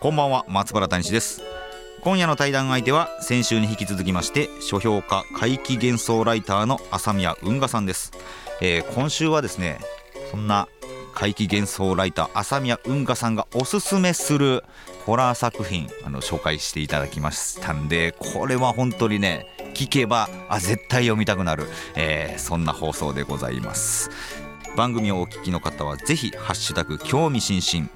こんばんは松原谷氏です。今夜の対談相手は先週に引き続きまして書評家怪奇幻想ライターの朝宮運河さんです、えー、今週はですねそんな怪奇幻想ライター朝宮運河さんがおすすめするホラー作品あの紹介していただきましたんでこれは本当にね聞けばあ絶対読みたくなる、えー、そんな放送でございます。番組をお聞きの方はぜひハッシュタグ興味津々。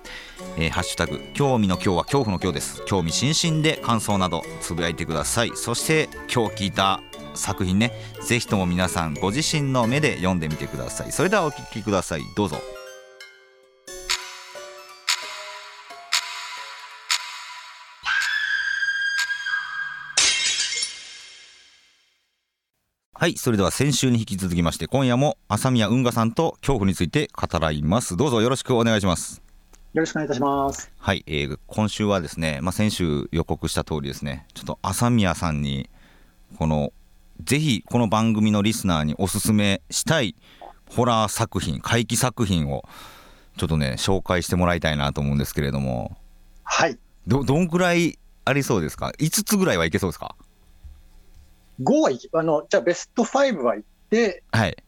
えー、ハッシュタグ興味の今日は恐怖の今日です。興味津々で感想などつぶやいてください。そして今日聞いた作品ねぜひとも皆さんご自身の目で読んでみてください。それではお聞きください。どうぞ。はいそれでは先週に引き続きまして今夜も朝宮運河さんと恐怖について語らいます。どうぞよろしくお願いします。よろしくお願いいたします。はい、えー、今週はですね、まあ、先週予告した通りですね、ちょっと朝宮さんに、この、ぜひこの番組のリスナーにおすすめしたいホラー作品、怪奇作品を、ちょっとね、紹介してもらいたいなと思うんですけれども、はい。ど、どんくらいありそうですか ?5 つぐらいはいけそうですか ?5 はいあの、じゃあベスト5はいって、はい。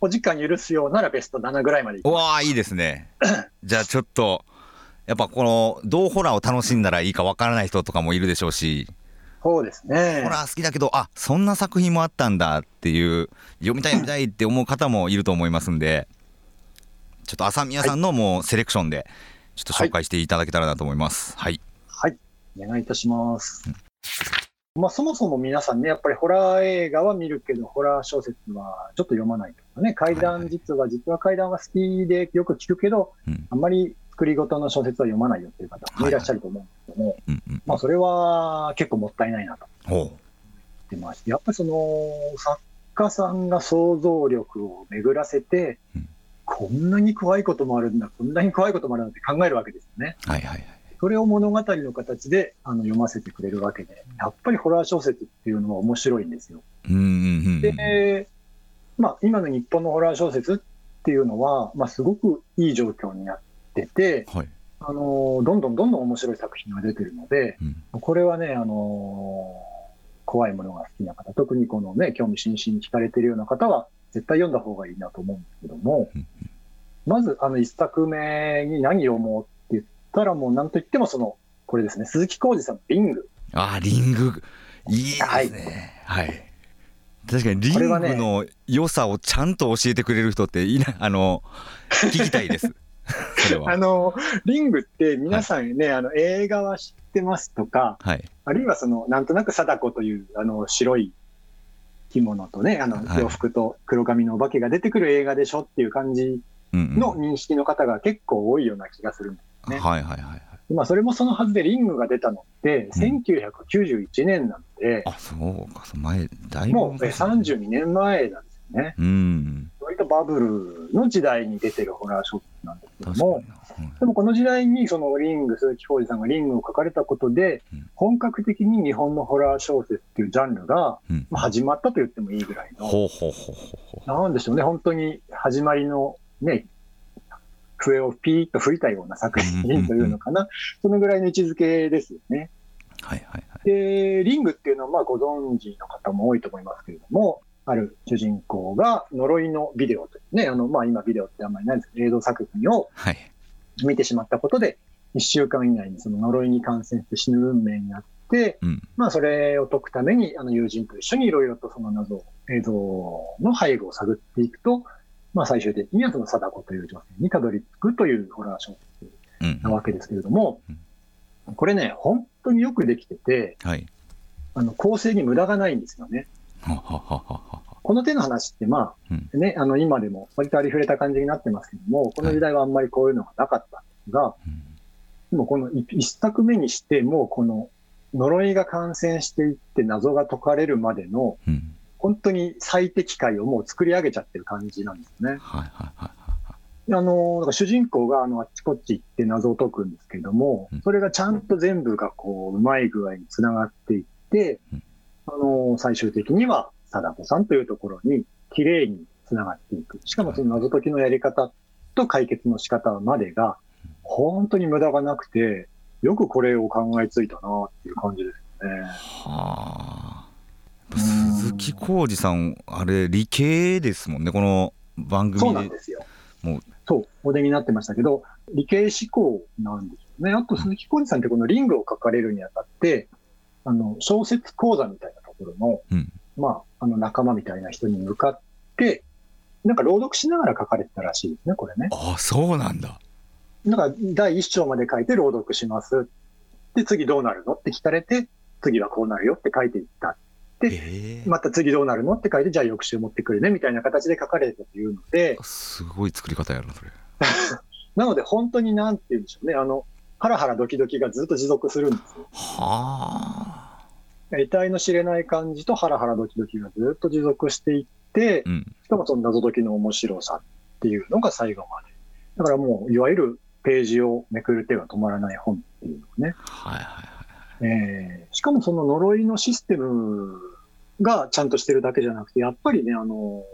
お時間許すようならベスト7ぐらいまでいわあいいですね。じゃあちょっとやっぱこのどうホラーを楽しんだらいいかわからない人とかもいるでしょうし。そうですね。ホラー好きだけどあそんな作品もあったんだっていう読みたい読みたいって思う方もいると思いますんで。ちょっと朝宮さんのもうセレクションでちょっと紹介していただけたらなと思います。はい、はい、お願いいたします、うんまあ、そもそも皆さんね、やっぱりホラー映画は見るけど、ホラー小説はちょっと読まないとかね、怪談実は、実は怪談が好きでよく聞くけど、あんまり作り事の小説は読まないよっていう方もいらっしゃると思うんですけども、まあ、それは結構もったいないなと。思ってまして、やっぱりその作家さんが想像力を巡らせて、こんなに怖いこともあるんだ、こんなに怖いこともあるんだって考えるわけですよね。はいはいはいそれを物語の形であの読ませてくれるわけで、やっぱりホラー小説っていうのは面白いんですよ。で、まあ、今の日本のホラー小説っていうのは、まあ、すごくいい状況になってて、はい、あのどんどんどんどん面白い作品が出てるので、うん、これはね、あの怖いものが好きな方、特にこのね、興味津々に聞かれてるような方は、絶対読んだ方がいいなと思うんですけども、うん、まず、あの、一作目に何を思ってったらもうなんといってもその、これですね、鈴木浩二さんのリング。あリング。いいですね。はい、はい確かにリングの良さをちゃんと教えてくれる人っていな、あの聞きたいです。あのリングって皆さんね、はい、あの映画は知ってますとか、はい、あるいはそのなんとなく貞子というあの白い着物とねあの洋服と黒髪のお化けが出てくる映画でしょっていう感じの認識の方が結構多いような気がするんですね。はいはいはい。まあ、それもそのはずでリングが出たのって、1991年なので、あ、そうか、前、だいぶ、もう32年前なんですよね。うん。割とバブルの時代に出てるホラー小説なんですけども、でもこの時代にそのリング、鈴木浩二さんがリングを書かれたことで、本格的に日本のホラー小説っていうジャンルが、まあ、始まったと言ってもいいぐらいの、なんでしょうね、本当に始まりのね、笛をピーッと吹いたような作品というのかな、そのぐらいの位置づけですよね。はいはいはい、で、リングっていうのはまあご存知の方も多いと思いますけれども、ある主人公が呪いのビデオというね、あの、まあ今ビデオってあんまりないんですけど、映像作品を見てしまったことで、1週間以内にその呪いに感染して死ぬ運命になって、うん、まあそれを解くために、あの友人と一緒にいろいろとその謎、映像の背後を探っていくと、まあ、最終的にはその貞子という女性にたどり着くというホラー小説なわけですけれども、これね、本当によくできてて、はい、あの構成に無駄がないんですよね。この手の話って、まあ、うん、ね、あの今でも割とありふれた感じになってますけども、この時代はあんまりこういうのがなかったんですが、でもこの一作目にして、もうこの呪いが感染していって謎が解かれるまでの、うん、本当に最適解をもう作り上げちゃってる感じなんですね。はいはいはい。あの、だから主人公があのあっちこっち行って謎を解くんですけども、それがちゃんと全部がこう、うまい具合につながっていって、あの、最終的には貞子さんというところに綺麗につながっていく。しかもその謎解きのやり方と解決の仕方までが、本当に無駄がなくて、よくこれを考えついたなっていう感じですね。はあ。鈴木浩二さん、あれ、理系ですもんね、この番組で。そうなんですよ。もうそう、お出になってましたけど、理系思考なんですよね。あと、鈴木浩二さんってこのリングを書かれるにあたって、あの、小説講座みたいなところの、うん、まあ、あの仲間みたいな人に向かって、なんか朗読しながら書かれてたらしいですね、これね。ああ、そうなんだ。なんか第一章まで書いて朗読します。で、次どうなるの？って聞かれて、次はこうなるよって書いていったっ、えー、また次どうなるのって書いて、じゃあ翌週持ってくるねみたいな形で書かれたというので。すごい作り方やな、それ。なので、本当になんて言うんでしょうね、あの、ハラハラドキドキがずっと持続するんですよ。はあ。得体の知れない感じとハラハラドキドキがずっと持続していって、うん、しかもその謎解きの面白さっていうのが最後まで。だからもう、いわゆるページをめくる手が止まらない本っていうのね。はいはいえー、しかもその呪いのシステムがちゃんとしてるだけじゃなくて、やっぱりね、あの、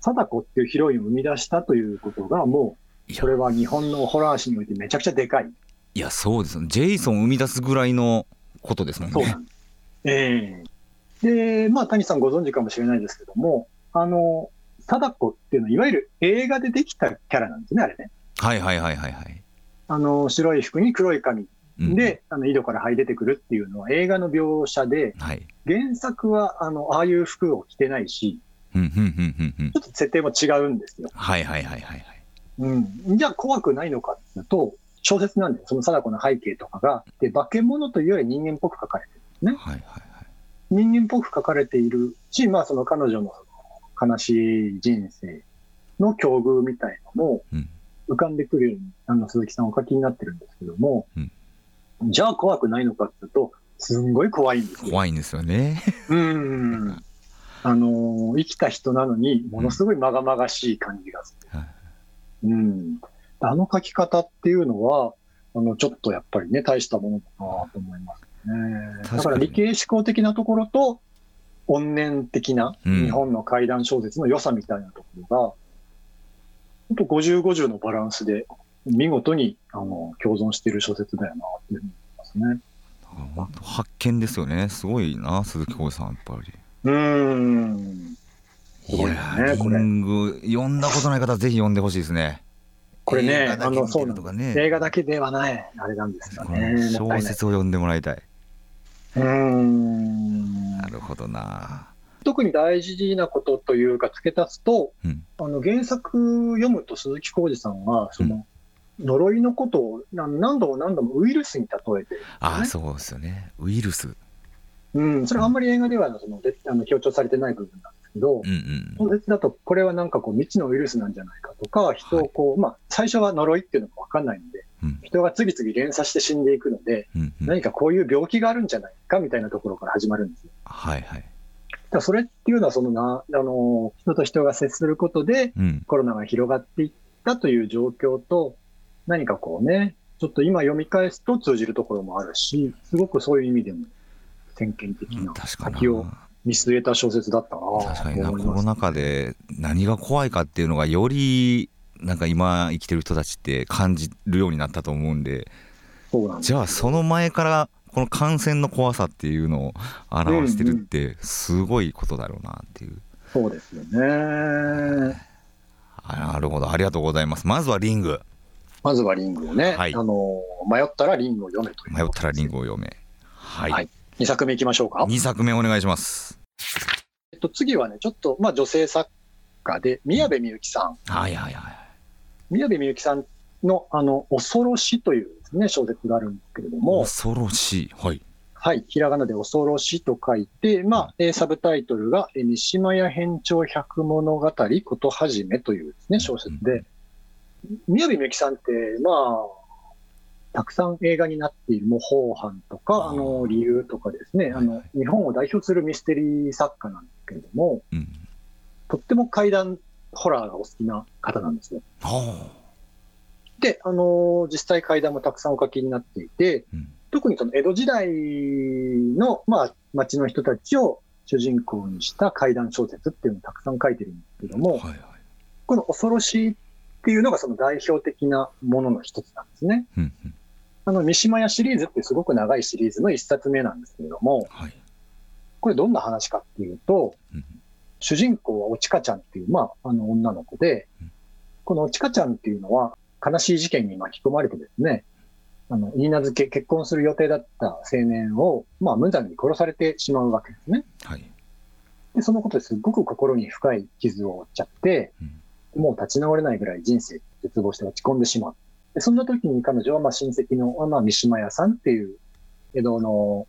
貞子っていうヒロインを生み出したということが、もう、それは日本のホラー史においてめちゃくちゃでかい。いや、そうですジェイソンを生み出すぐらいのことですもんね。そうなんです。ええー、で、まあ、谷さんご存知かもしれないですけども、あの、貞子っていうのは、いわゆる映画でできたキャラなんですね、あれね。はいはいはいはいはい。あの、白い服に黒い髪で、あの井戸から這い出てくるっていうのは映画の描写で、はい、原作はあのああいう服を着てないし、ちょっと設定も違うんですよ。はいはいはいはい、うん。じゃあ怖くないのかっていうと、小説なんで、その貞子の背景とかが、で、化け物というより人間っぽく書かれてるんですね。はいはいはい。人間っぽく書かれているし、まあその彼女の悲しい人生の境遇みたいのも浮かんでくるように、あの鈴木さんお書きになってるんですけども、うんじゃあ怖くないのかっていうと、すんごい怖いんですよ。怖いんですよね。うん。あの、生きた人なのに、ものすごいまがまがしい感じがする。うん。うん、あの書き方っていうのは、あの、ちょっとやっぱりね、大したものだなと思いますね。だから理系思考的なところと、怨念的な日本の怪談小説の良さみたいなところが、本当50、50のバランスで見事にあの共存している小説だよなっていうふうに思いますね。発見ですよね。すごいな、鈴木浩さん、やっぱり。うん。いや、リング、読んだことない方はぜひ読んでほしいですね。これね、あの、そうなんね、映画だけではない、あれなんですよね。小説を読んでもらいたい。うん。なるほどな。特に大事なことというか、付け足すと、うん、あの原作読むと鈴木浩二さんは、その、呪いのことを何度も何度もウイルスに例えて、ね、ああ、そうですよね。ウイルス。うん、それはあんまり映画ではそのであの強調されてない部分なんですけど、小、う、説、ん、だとこれはなんかこう未知のウイルスなんじゃないかとか、人をこう、はい、まあ最初は呪いっていうのが分かんないので、うん、人が次々連鎖して死んでいくので、うんうん、何かこういう病気があるんじゃないかみたいなところから始まるんですよ。はいはい。だそれっていうのはそのな、あの、人と人が接することで、コロナが広がっていったという状況と、何かこうね、ちょっと今読み返すと通じるところもあるし、すごくそういう意味でも先見的な先を見据えた小説だったな確かにな、コロナ禍で何が怖いかっていうのがよりなんか今生きてる人たちって感じるようになったと思うんで、じゃあその前からこの感染の怖さっていうのを表してるってすごいことだろうなっていう。うんうん、そうですよね。なるほど、ありがとうございます。まずはリング。まずはリングをね、はい、あの迷ったらリングを読めと迷ったらリングを読め。はい。はい、2作目いきましょうか。2作目お願いします。えっと、次はね、ちょっと、まあ、女性作家で、宮部みゆきさん。はいはいはい。宮部みゆきさんの、あの、恐ろしというですね、小説があるんですけれども。恐ろしい。はい。はい。ひらがなで恐ろしと書いて、まあ、サブタイトルが、三島屋編長百物語ことはじめというですね、小説で、宮部みゆきさんって、まあ、たくさん映画になっている模倣犯とか、あの理由とかですね、あの日本を代表するミステリー作家なんですけれども、うん、とっても怪談ホラーがお好きな方なんですよ。で、あの実際怪談もたくさんお書きになっていて、うん、特にその江戸時代の、まあ、町の人たちを主人公にした怪談小説っていうのをたくさん書いてるんですけども、はいはい、この恐ろしいっていうのがその代表的なものの一つなんですね。うんうん、あの、三島屋シリーズってすごく長いシリーズの一冊目なんですけれども、はい、これどんな話かっていうと、うん、主人公はおちかちゃんっていう、まあ、あの女の子で、うん、このおちかちゃんっていうのは悲しい事件に巻き込まれてですね、あの、言い名付け、結婚する予定だった青年を、まあ、無残に殺されてしまうわけですね。はい。で、そのことですごく心に深い傷を負っちゃって、うん、もう立ち直れないぐらい人生絶望して落ち込んでしまう。でそんな時に彼女は、まあ、親戚の、まあ、三島屋さんっていう、江戸の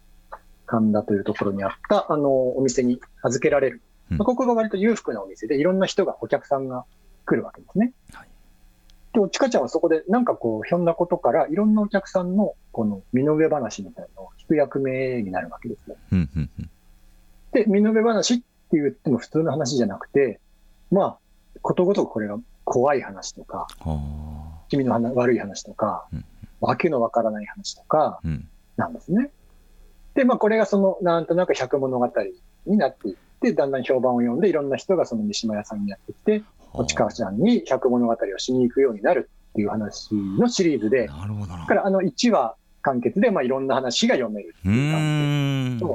神田というところにあった、あの、お店に預けられる。まあ、ここが割と裕福なお店で、いろんな人が、お客さんが来るわけですね。はいで、ちかちゃんはそこでなんかこう、ひょんなことから、いろんなお客さんのこの身の上話みたいなのを聞く役目になるわけですよ。で、身の上話って言っても普通の話じゃなくて、まあ、ことごとくこれが怖い話とか、君の悪い話とか、わけのわからない話とか、なんですね。で、まあこれがその、なんとなく百物語になっていって、だんだん評判を読んで、いろんな人がその三島屋さんにやってきて、おちかちゃんに百物語をしに行くようになるっていう話のシリーズで、なるほどだからあの1話完結で、まあ、いろんな話が読めるっていう感じ。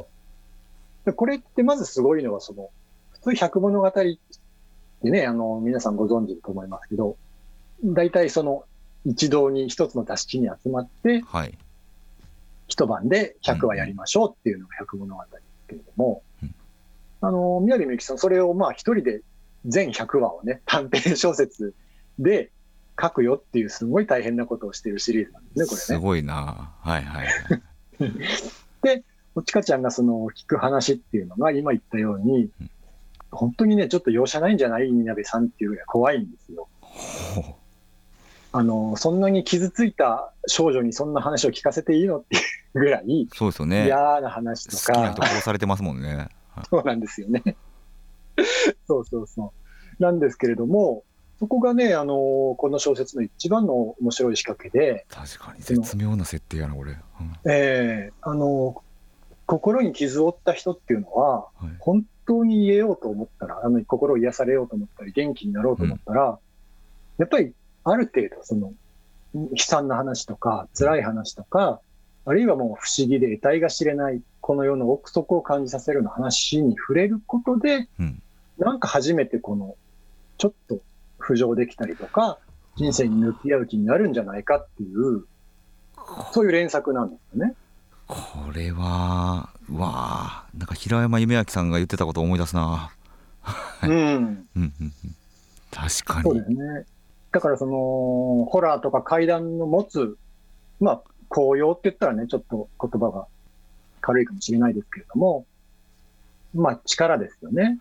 でこれってまずすごいのは、その、普通百物語ってね、あの、皆さんご存知だと思いますけど、大体その、一堂に一つの座敷に集まって、はい、一晩で100話やりましょうっていうのが百物語ですけれども、うん、あの、宮城みゆきさん、それをまあ一人で全100話をね、短編小説で書くよっていうすごい大変なことをしているシリーズなんですね、これね。すごいな。はいはい。で、おちかちゃんがその聞く話っていうのが今言ったように、うん、本当にね、ちょっと容赦ないんじゃない？稲部さんっていうぐらい怖いんですよ。あの、そんなに傷ついた少女にそんな話を聞かせていいのっていうぐらい、そうですよね。嫌な話とか。好きな人殺されてますもんね。そうなんですよね。そうそうそう。なんですけれども、そこがね、あのこの小説の一番の面白い仕掛けで。確かに絶妙な設定やな、これ。うん、ええー、あの心に傷を負った人っていうのは、はい、本当に言えようと思ったら、あの心を癒されようと思ったり、元気になろうと思ったら、うん、やっぱりある程度、その、悲惨な話とか、辛い話とか、あるいはもう不思議で得体が知れない、この世の奥底を感じさせるような話に触れることで、うん、なんか初めてこの、ちょっと浮上できたりとか、人生に向き合う気になるんじゃないかっていう、そういう連作なんですよね。これは、わあ、なんか平山夢明さんが言ってたことを思い出すな。うん。確かに。そうですね。だからその、ホラーとか怪談の持つ、まあ、紅葉って言ったらね、ちょっと言葉が軽いかもしれないですけれども、まあ、力ですよね。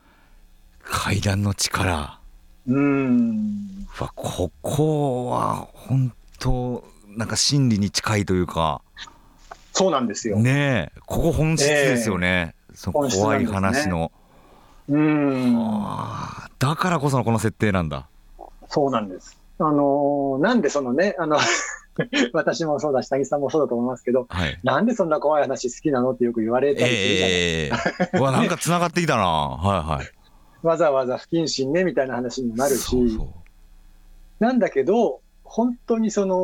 階段の力。うん。わ、ここは本当なんか真理に近いというか。そうなんですよ。ねえ、ここ本質ですよね。えー、その怖い話の。ね、うん。だからこそのこの設定なんだ。そうなんです。あのー、なんでそのね、あの 私もそうだし、谷さんもそうだと思いますけど、はい、なんでそんな怖い話好きなのってよく言われたりするじゃないですか。えー、うわ、なんか繋がってきたな。はいはい。わざわざ不謹慎ねみたいな話にもなるし、そうそうなんだけど、本当にその、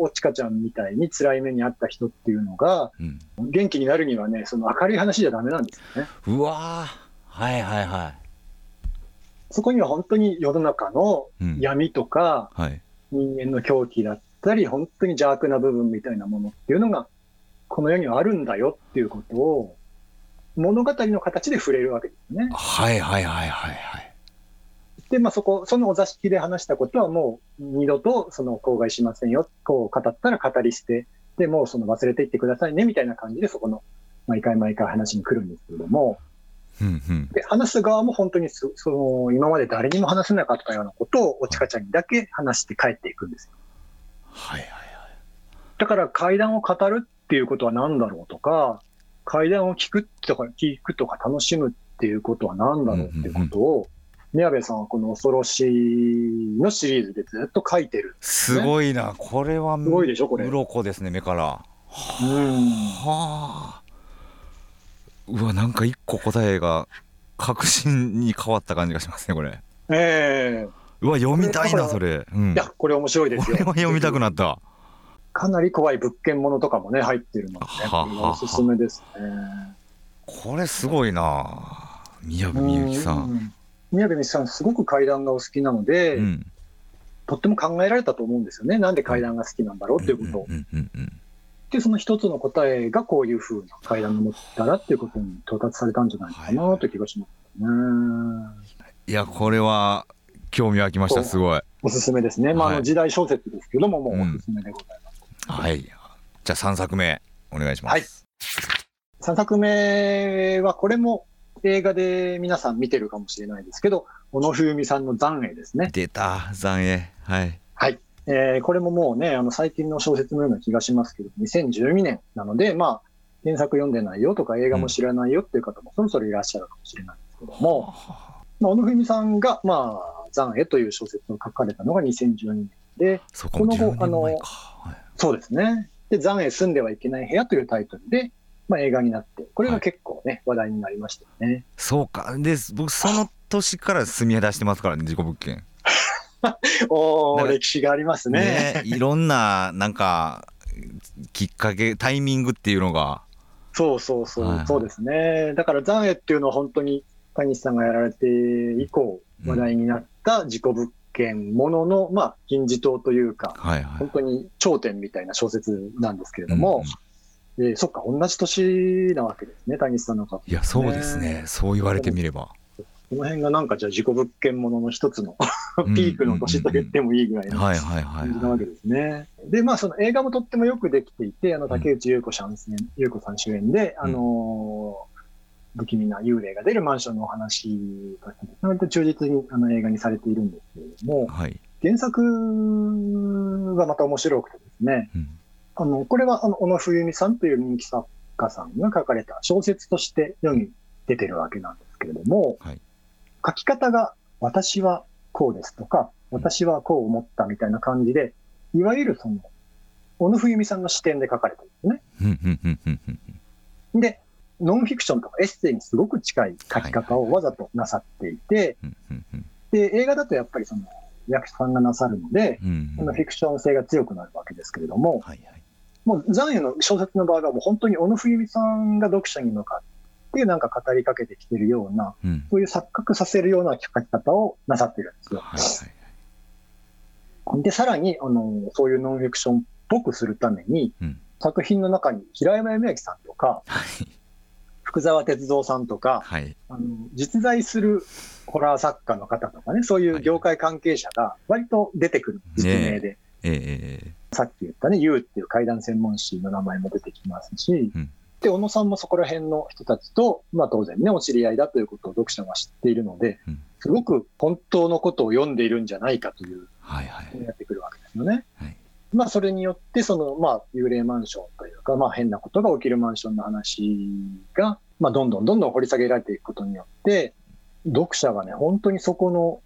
おちかちゃんみたいに辛い目にあった人っていうのが、うん、元気になるにはね、その明るい話じゃだめなんですよね。うわはいはいはい。そこには本当に世の中の闇とか、うんはい、人間の狂気だったり、本当に邪悪な部分みたいなものっていうのが、この世にはあるんだよっていうことを、物語の形で触れるわけですね。はいはいはいはいはい。で、まあそこ、そのお座敷で話したことはもう二度とその口外しませんよ。こう語ったら語り捨て。で、もうその忘れていってくださいね、みたいな感じでそこの毎回毎回話に来るんですけれども、うんうん、で話す側も本当にその今まで誰にも話せなかったようなことをおちかちゃんにだけ話して帰っていくんですよ。はいはいはい。だから階段を語るっていうことは何だろうとか、階段を聞くとか、聞くとか楽しむっていうことは何だろうっていうことを、宮部さんはこの恐ろしいのシリーズでずっと書いてる、ね、すごいな、これはすごいでしょ、これ。鱗ですね、目から。はあ。うわ、なんか一個答えが確信に変わった感じがしますね、これ。ええー、うわ、読みたいな、それ。うん、いや、これ面白いですよ。これは読みたくなった。かなり怖い物件ものとかもね、入ってるので、ね、おすすめですね。これすごいな宮部みゆきさん。宮部みゆきさん、すごく階段がお好きなので、うん、とっても考えられたと思うんですよね。なんで階段が好きなんだろうっていうことを。で、その一つの答えがこういうふうな階段を持ったらっていうことに到達されたんじゃないかなという気がしますね。いや、これは興味湧きました、すごい。おすすめですね。まあ、あの時代小説ですけども、もうおすすめでございます。うん、はい。じゃあ3作目、お願いします。はい。3作目は、これも映画で皆さん見てるかもしれないですけど、小野冬美さんの残影ですね。出た、残影。はい。はい。えー、これももうね、あの最近の小説のような気がしますけど、2012年なので、まあ、原作読んでないよとか映画も知らないよっていう方もそろそろいらっしゃるかもしれないですけども、まあ、小野文さんが、まあ、残影という小説を書かれたのが2012年で、この後、あの、はい、そうですね。で、残影住んではいけない部屋というタイトルで、まあ、映画になって、これが結構ね、はい、話題になりましたよね。そうか。で、僕、その年から住み出してますからね、事故物件。おお、歴史がありますね。ねいろんな、なんか、きっかけ、タイミングっていうのが。そうそうそう、はい、そうですね。だから残影っていうのは本当に、谷西さんがやられて以降、話題になった事故物件ものの、まあ、金字塔というか、はいはい、本当に頂点みたいな小説なんですけれども、うんうん、えー、そっか、同じ年なわけですね、谷西さんの方、ね、いや、そうですね、そう言われてみれば。この辺がなんかじゃあ事故物件ものの一つのピークの年と言ってもいいぐらいの感じなわけですね。で、まあその映画もとってもよくできていて、あの竹内優子さん、優子さん主演で、あの不気味な幽霊が出るマンションのお話として、割と忠実にあの映画にされているんですけれども、はい、原作がまた面白くてですね、うん、あのこれはあの小野冬美さんという人気作家さんが書かれた小説として世に出てるわけなんですけれども、はい、書き方が私はこうですとか、私はこう思ったみたいな感じで、いわゆるその、小野冬美さんの視点で書かれてるんですね。で、ノンフィクションとかエッセイにすごく近い書き方をわざとなさっていて、で、映画だとやっぱりその役者さんがなさるので、そのフィクション性が強くなるわけですけれども、はいはい、もう残影の小説の場合はもう本当に小野冬美さんが読者に向かってなんか語りかけてきてるような、うん、そういう錯覚させるような書き方をなさってるんですよ。はいはい、で、さらに、あの、そういうノンフィクションっぽくするために、うん、作品の中に平山夢明さんとか、はい。福沢哲三さんとか、はい、あの実在するホラー作家の方とかね、そういう業界関係者が割と出てくる、実名で。ねえー、さっき言ったね、ユーっていう怪談専門誌の名前も出てきますし、うん、で、小野さんもそこら辺の人たちと、まあ当然ね、お知り合いだということを読者が知っているので、うん、すごく本当のことを読んでいるんじゃないかという、はいはい、やってくるわけですよね。はい。まあ、それによって、その、まあ、幽霊マンションというか、まあ、変なことが起きるマンションの話が、まあ、どんどんどんどん掘り下げられていくことによって、読者がね、本当にそこの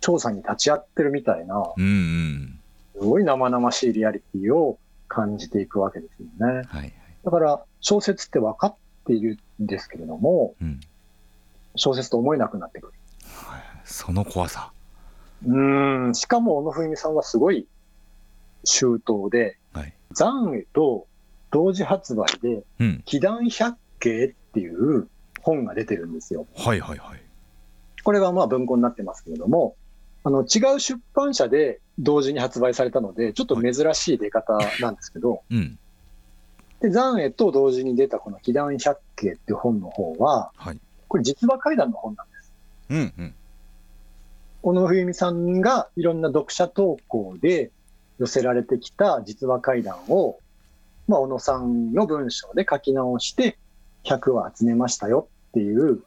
調査に立ち会ってるみたいな、うんうん、すごい生々しいリアリティを感じていくわけですよね。はいはい、だから、小説って分かっているんですけれども、うん、小説と思えなくなってくる。その怖さ。うん、しかも、小野文美さんはすごい周到で、はい、残影と同時発売で、うん、祈願百景っていう本が出てるんですよ。はいはいはい。これはまあ文庫になってますけれども、あの違う出版社で同時に発売されたので、ちょっと珍しい出方なんですけど、はいうん、で、残影と同時に出たこの祈願百景っていう本の方は、はい、これ実話怪談の本なんです。うんうん。小野冬美さんがいろんな読者投稿で寄せられてきた実話怪談を、まあ、小野さんの文章で書き直して、100話集めましたよっていう、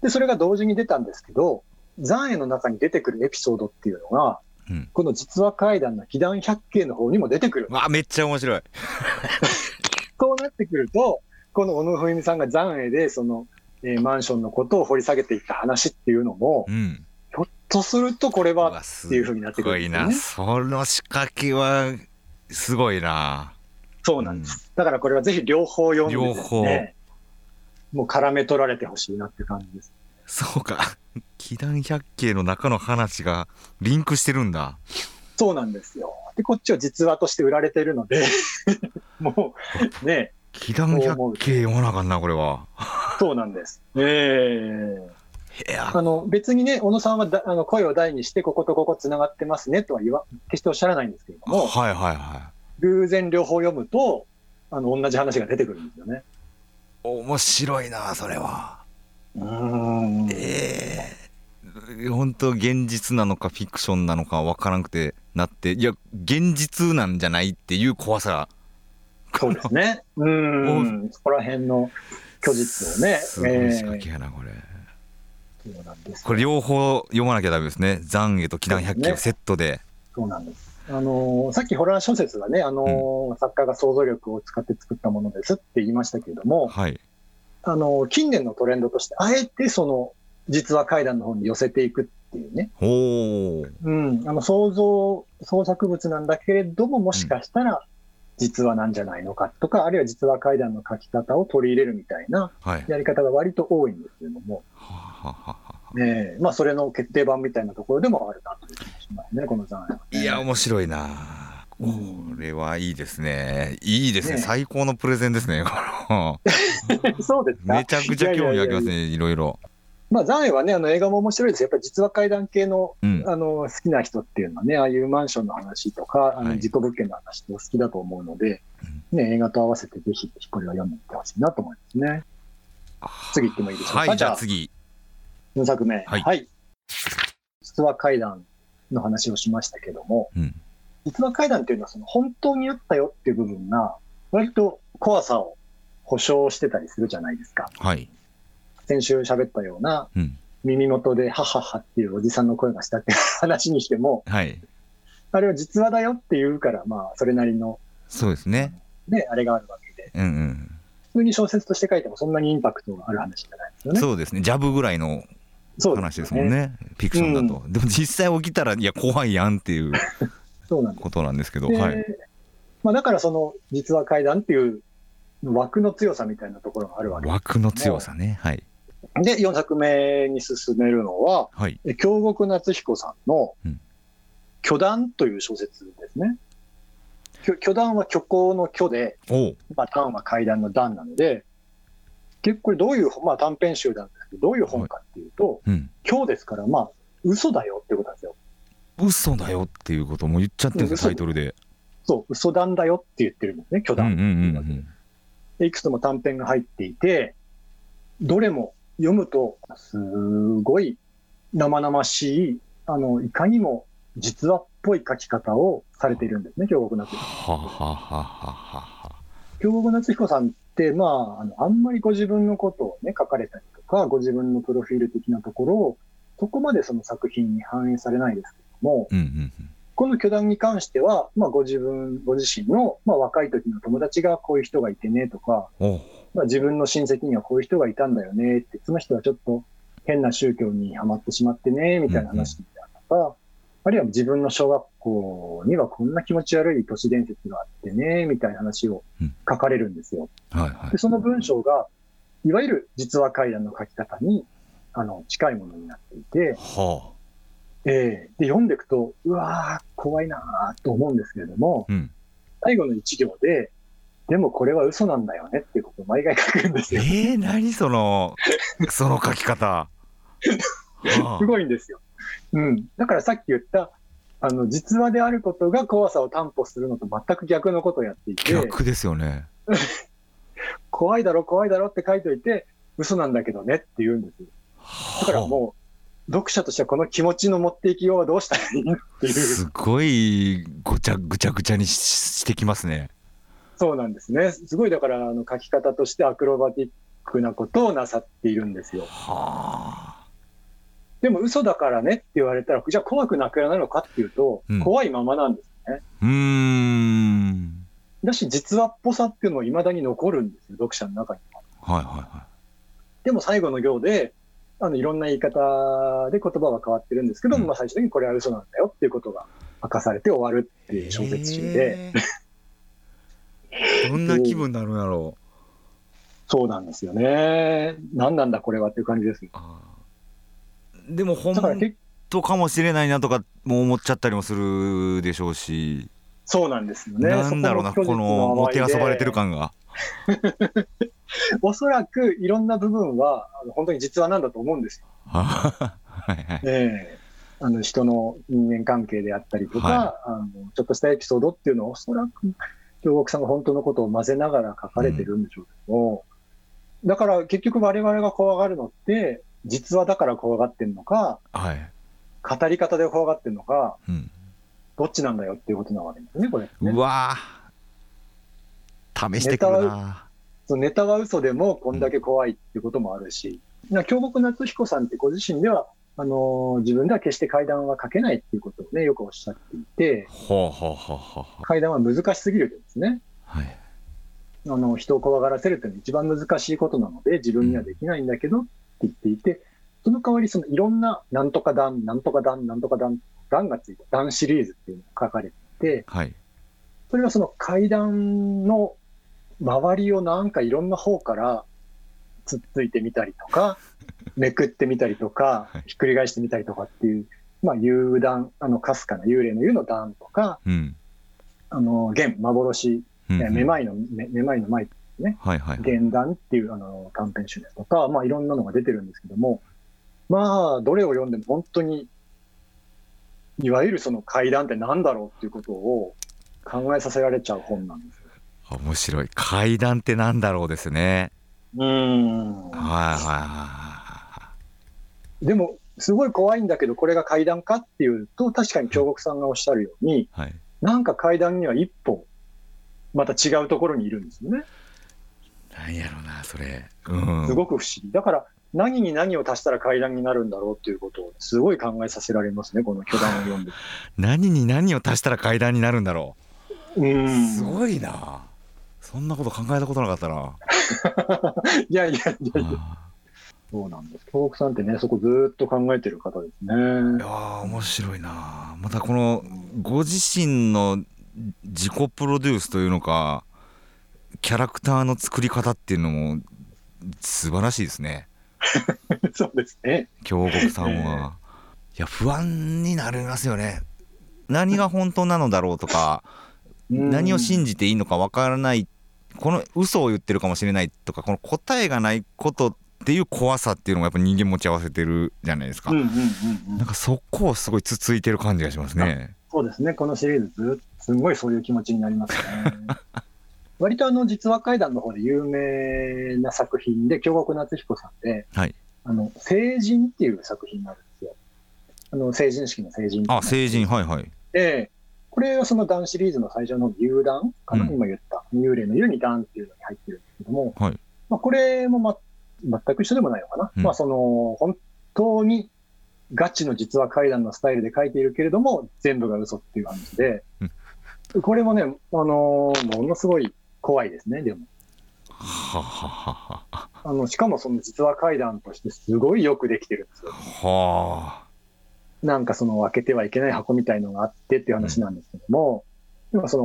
で、それが同時に出たんですけど、残影の中に出てくるエピソードっていうのが、うん、この実話怪談の祈願百景の方にも出てくる。わめっちゃ面白い。そうなってくると、この小野文美さんが残影で、その、えー、マンションのことを掘り下げていった話っていうのも、うん、ひょっとするとこれはっていうふうになってくるんですよね。すごいな。その仕掛けは、すごいな。そうなんです。うん、だからこれはぜひ両方読んで、ね、両方。もう絡め取られてほしいなって感じです。そうか。祈願百景の中の話がリンクしてるんだ。そうなんですよ。で、こっちは実話として売られてるので もう、ね。祈願百景読まなあかんな、これは。そうなんです。ええー、あの別にね、小野さんはだあの声を大にして、こことここつながってますねとは言わ決しておっしゃらないんですけれども、はいはいはい、偶然両方読むと、あの同じ話が出てくるんですよね。面白いな、それは。うん。ええー、本当現実なのかフィクションなのか分からなくてなっていや現実なんじゃないっていう怖さ。そうですね。うん。そこら辺の虚実をね。すごい仕掛けやな、これ。そうなんですこれ両方読まなきゃダメですね。残影と祈願百景をセットで。そうなんです。あのー、さっきホラー小説がね、あのーうん、作家が想像力を使って作ったものですって言いましたけれども、はい、あの、近年のトレンドとして、あえてその、実話怪談の方に寄せていくっていうね。う。ん。あの、想像、創作物なんだけれども、もしかしたら、実話なんじゃないのかとか、あるいは実話怪談の書き方を取り入れるみたいなやり方が割と多いんですけれども、はい、ねまあ、それの決定版みたいなところでもあるなという気がしますね、この残影、ね、いや、面白いな。これはいいですね。いいですね。ね最高のプレゼンですね。そうですめちゃくちゃ興味ありますね、いろいろ。まあ、残影はね、あの映画も面白いですやっぱり実話怪談系のうん、あの好きな人っていうのはね、ああいうマンションの話とか、あの事故物件の話と好きだと思うので、はい、ね、映画と合わせてぜひ、これは読んでみてほしいなと思いますね。次行ってもいいでしょうか？はい、じゃあ次。4作目。はい。はい、実話怪談の話をしましたけども、うん、実話怪談っていうのはその本当にあったよっていう部分が、割と怖さを保証してたりするじゃないですか。はい。先週喋ったような、うん、耳元でハハハっていうおじさんの声がしたって話にしても、はい。あれは実話だよって言うから、まあ、それなりの、そうですね。ね、あれがあるわけで。うんうん。普通に小説として書いてもそんなにインパクトがある話じゃないですよね。そうですね。ジャブぐらいの話ですもんね。ねフィクションだと、うん。でも実際起きたら、いや、怖いやんっていうことなんですけど、はい。まあ、だからその実話怪談っていう枠の強さみたいなところがあるわけです枠の強さね。はい。で、4作目に進めるのは、はい、京極夏彦さんの、巨団という小説ですね。巨団は虚構の虚で、まあ、段は階段の段なので、結構これどういう、まあ、短編集なんですけど、どういう本かっていうと、はいうん、虚ですから、まあ、嘘だよってこと。嘘だよっていうことも言っちゃってるんですタイトルで。そう、嘘談だよって言ってるんですね、巨談、いくつも短編が入っていて、どれも読むと、すごい生々しい、あの、いかにも実話っぽい書き方をされているんですね、京極夏彦さん。はははは京極夏彦さんって、まあ、あの、あんまりご自分のことをね、書かれたりとか、ご自分のプロフィール的なところを、そこまでその作品に反映されないですも、うんうんうん。この巨団に関しては、まあ、ご自分、ご自身の、まあ、若い時の友達がこういう人がいてねとか、まあ、自分の親戚にはこういう人がいたんだよねって、その人はちょっと変な宗教にはまってしまってね、みたいな話みたいなとか、うんうん、あるいは自分の小学校にはこんな気持ち悪い都市伝説があってね、みたいな話を書かれるんですよ。うんはいはい、でその文章が、いわゆる実話怪談の書き方にあの近いものになっていて、はあえー、で読んでいくと、うわー、怖いなと思うんですけれども、うん、最後の一行で、でもこれは嘘なんだよねっていうことを毎回書くんですよ。えー、何その、その書き方。すごいんですよ。うん。だからさっき言った、あの、実話であることが怖さを担保するのと全く逆のことをやっていて。逆ですよね。怖いだろ、怖いだろって書いといて、嘘なんだけどねって言うんですよ。だからもう、読者としてはこの気持ちの持っていきようはどうしたらいいのっていう。すごいごちゃぐちゃぐちゃにしてきますね。そうなんですね。すごいだからあの書き方としてアクロバティックなことをなさっているんですよ。はあ。でも嘘だからねって言われたら、じゃあ怖くなくなるのかっていうと、うん怖いままなんですね。うーんだし、実話っぽさっていうのも未だに残るんですよ、読者の中には。はいはいはでも最後の行で、あの、いろんな言いどで言葉は変わってるんですけど、うんまあ最終的にこれは嘘なんだよっていうことが明かされて終わるっていう小説集で、どんな気分になるんやろうそうなんですよね。何なんだこれはっていう感じです。でも本当かもしれないなとかも思っちゃったりもするでしょうし、そうなんですよね。なんだろうなそこのもてあそばれてる感が。おそらくいろんな部分はあの本当に実話なんだと思うんですよ。はいはいええあの人の人間関係であったりとか、はあのちょっとしたエピソードっていうのはおそらく京極さんが本当のことを混ぜながら書かれてるんでしょうけど、だから結局我々が怖がるのって実話だから怖がってるのかはい。語り方で怖がってるのかうんどっちなんだよっていうことなわけですねこれねうわー試してくるな。そのネタは嘘でもこんだけ怖いっていうこともあるし、な京極夏彦さんってご自身では、あのー自分では決して階段は書けないっていうことをね、よくおっしゃっていて、ほうほうほうほうほう。階段は難しすぎるとですね、はい。あの、人を怖がらせるというのは一番難しいことなので、自分にはできないんだけどって言っていて、その代わりそのいろんな、なんとか段、なんとか段、なんとか段、段がついた段シリーズっていうのが書かれていて、はい。それはその階段の周りをなんかいろんな方からつっついてみたりとか、めくってみたりとかはい、ひっくり返してみたりとかっていう、まあ、幽談、あの、かすかな幽霊の幽の段とか、うん。あの、幻、幻、うんえーめまいの、めめまいの舞、はいはい。幻談っていうあの短編集ですとか、まあいろんなのが出てるんですけども、まあ、どれを読んでも本当に、いわゆるその怪談って何だろうっていうことを考えさせられちゃう本なんですよ。面白い。階段ってなんだろうですね。うんはいはいはでも、すごい怖いんだけど、これが階段かっていうと、確かに京極さんがおっしゃるように。はい。なんか階段には一歩、また違うところにいるんですよね。なんやろうな、それ。うん。すごく不思議。だから、何に何を足したら階段になるんだろうっていうことを、すごい考えさせられますね、この巨段を読んで。何に何を足したら階段になるんだろうう。ん。すごいな。そんなこと考えたことなかったな。いやいやいやいや、あそうなんです。京極さんってね、そこずーっと考えてる方ですね。ーいやー面白いな。またこのご自身の自己プロデュースというのか、キャラクターの作り方っていうのも素晴らしいですね。そうですね。京極さんは。いや不安になりますよね。何が本当なのだろうとか、何を信じていいのかわからないこの嘘を言ってるかもしれないとかこの答えがないことっていう怖さっていうのもやっぱ人間持ち合わせてるじゃないですか、うんうんうんうんなんかそこをすごいつついてる感じがしますねそうですね。このシリーズずすごいそういう気持ちになりますね。割とあの、実話怪談の方で有名な作品で、京極夏彦さんで、はいあの、成人っていう作品があるんですよ。あの、成人式の成人。あ成人はいはいで、これはその段シリーズの最初の幽談かな、うん今言った。幽霊の幽に段っていうのに入ってるんですけども、はいまあ、これも、ま、全く一緒でもないのかな。うんまあ、その、本当にガチの実話怪談のスタイルで書いているけれども、全部が嘘っていう感じで、これもね、あのーものすごい怖いですね、でも。ははははあの、しかもその実話怪談としてすごいよくできてるんですよ。はなんかその開けてはいけない箱みたいのがあってっていう話なんですけども、でもそ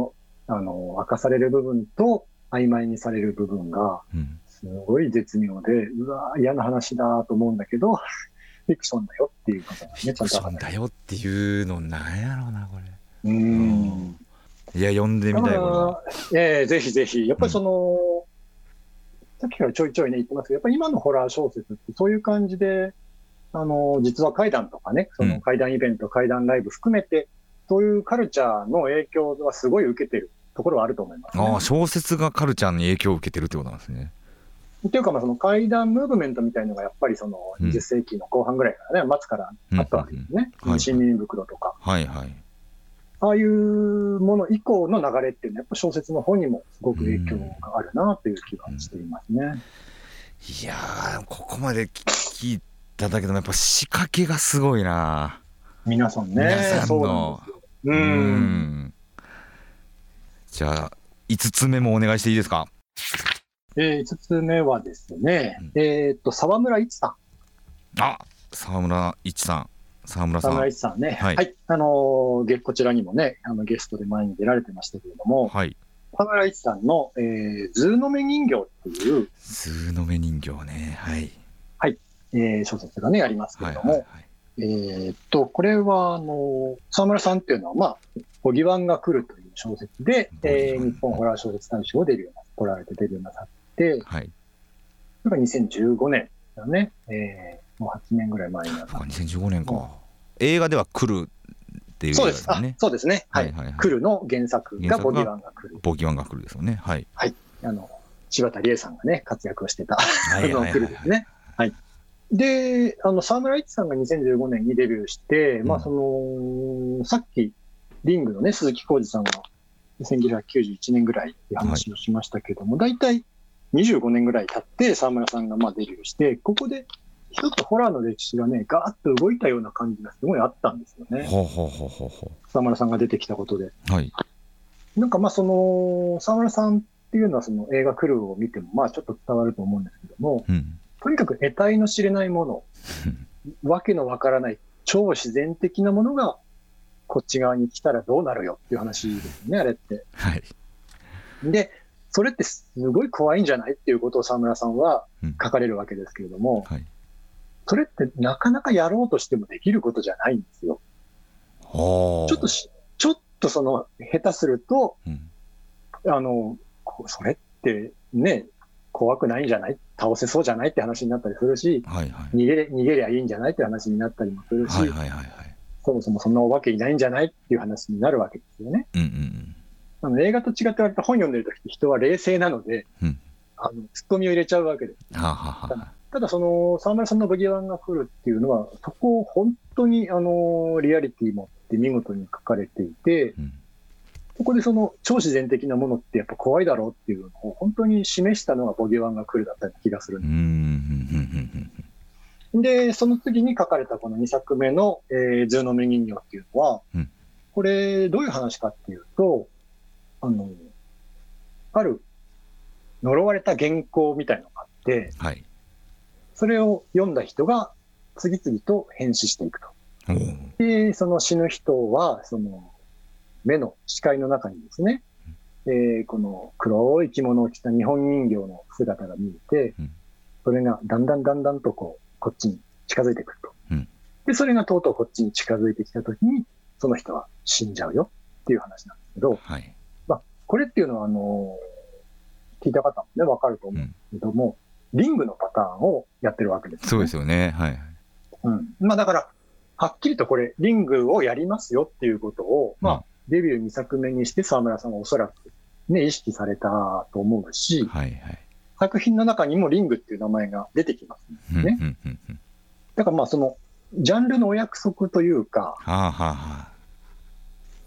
の、あの、明かされる部分と曖昧にされる部分が、すごい絶妙で、うわー嫌な話だと思うんだけど、フィクションだよっていうことがね、フィクションだよっていうのなんやろうなこうーん。れいや読んでみたいこええぜひぜひ。やっぱりその、さっきからちょいちょいね言ってますけど、やっぱり今のホラー小説ってそういう感じで、あの、実は怪談とかね、そうんの怪談イベント、怪談ライブ含めて、そういうカルチャーの影響はすごい受けてるところはあると思います、ね。れああ小説がカルチャーに影響を受けてるってことなんですねっていうか、まあ、その怪談ムーブメントみたいのがやっぱりそのうん20世紀の後半ぐらいからね、末からあったわけですね。うんうんうん新耳袋とか。はいはいああいうもの以降の流れっていうのは、やっぱ小説の本にもすごく影響があるなという気がしていますね。いやーここまで聞いただけどやっぱ仕掛けがすごいな。皆さんね皆さんの。ううん。ん。じゃあ5つ目もお願いしていいですか？えー、5つ目はですね、うん。えーっと澤村伊智さん。あ澤村伊智さん。澤村さ澤村ん伊智さんね、ははい。い、あのーゲこちらにもね、あのゲストで前に出られてましたけれども、はい。澤村伊智さんの、えー、ずうのめ人形っていう、ずうのめ人形ね。はいえー小説がね、ありますけれども、はいはいはい。えーっと、これは、あのー沢村さんっていうのは、まあ、ボギワンが来るという小説で、えー日本ホラー小説大賞をデビューな、来られてデビューなさって、はい。それが2015年だね、えーもう8年ぐらい前になったそうか2015年か。映画では来るっていうそうです。あねそうですね。はい。はいはいはい。来るの原作ががボギワンが来る。ボギワンが来るですよね。はい。あの、柴田理恵さんがね、活躍をしてた、は あの、来るですね。はい。で、あの、沢村一さんが2015年にデビューして、まあ、うん。その、さっき、リングのね、鈴木浩二さんが1991年ぐらいっていう話をしましたけども、大体25年ぐらい経って沢村さんがまあデビューして、ここで一つホラーの歴史がね、ガーッと動いたような感じがすごいあったんですよね。ほうほうほうほうほ沢村さんが出てきたことで。うはい。なんかまあその、沢村さんっていうのはその映画クルーを見てもまあちょっと伝わると思うんですけども、うんとにかく得体の知れないもの、わけのわからない超自然的なものがこっち側に来たらどうなるよっていう話ですよね、あれって。はい。で、それってすごい怖いんじゃないっていうことを沢村さんはうん。書かれるわけですけれども、はい。それってなかなかやろうとしてもできることじゃないんですよ。ちょっとし、ちょっとその、下手すると、うん。あの、こそれってね、怖くないんじゃない？倒せそうじゃないって話になったりするし、はいはい。逃げれ、逃げりゃいいんじゃないって話になったりもするし、はいはいはいはい。そもそもそんなお化けいないんじゃないっていう話になるわけですよね。うんうんあの映画と違って割と本読んでる時って人は冷静なので、うん。あの、ツッコミを入れちゃうわけです。うんはあは。ただその、沢村さんのボギワンが来るっていうのは、そこを本当にあの、リアリティ持って見事に書かれていて、うんここでその超自然的なものってやっぱ怖いだろうっていうのを本当に示したのがぼぎわんが、来るだったような気がするうんうんうんうんで、その次に書かれたこの2作目の、えー、ずうのめ人形っていうのは、うん。これどういう話かっていうと、あの、ある呪われた原稿みたいのがあって、はい。それを読んだ人が次々と変死していくと。で、その死ぬ人は、その目の視界の中にですね、えーこの黒い着物を着た日本人形の姿が見えて、うん。それがだんだんだんだんとこう、こっちに近づいてくると。うん。で、それがとうとうこっちに近づいてきたときに、その人は死んじゃうよっていう話なんですけど、はい。これっていうのは、あの聞いた方もね、わかると思うんですけども、リングのパターンをやってるわけですよね。そうですよね。はい。うん。まあだから、はっきりとこれ、リングをやりますよっていうことを、まあ、デビュー2作目にして沢村さんはおそらくね、意識されたと思うし、はいはい。作品の中にもリングっていう名前が出てきます。うんうんねうんうん。だからまあその、ジャンルのお約束というか、はあはあは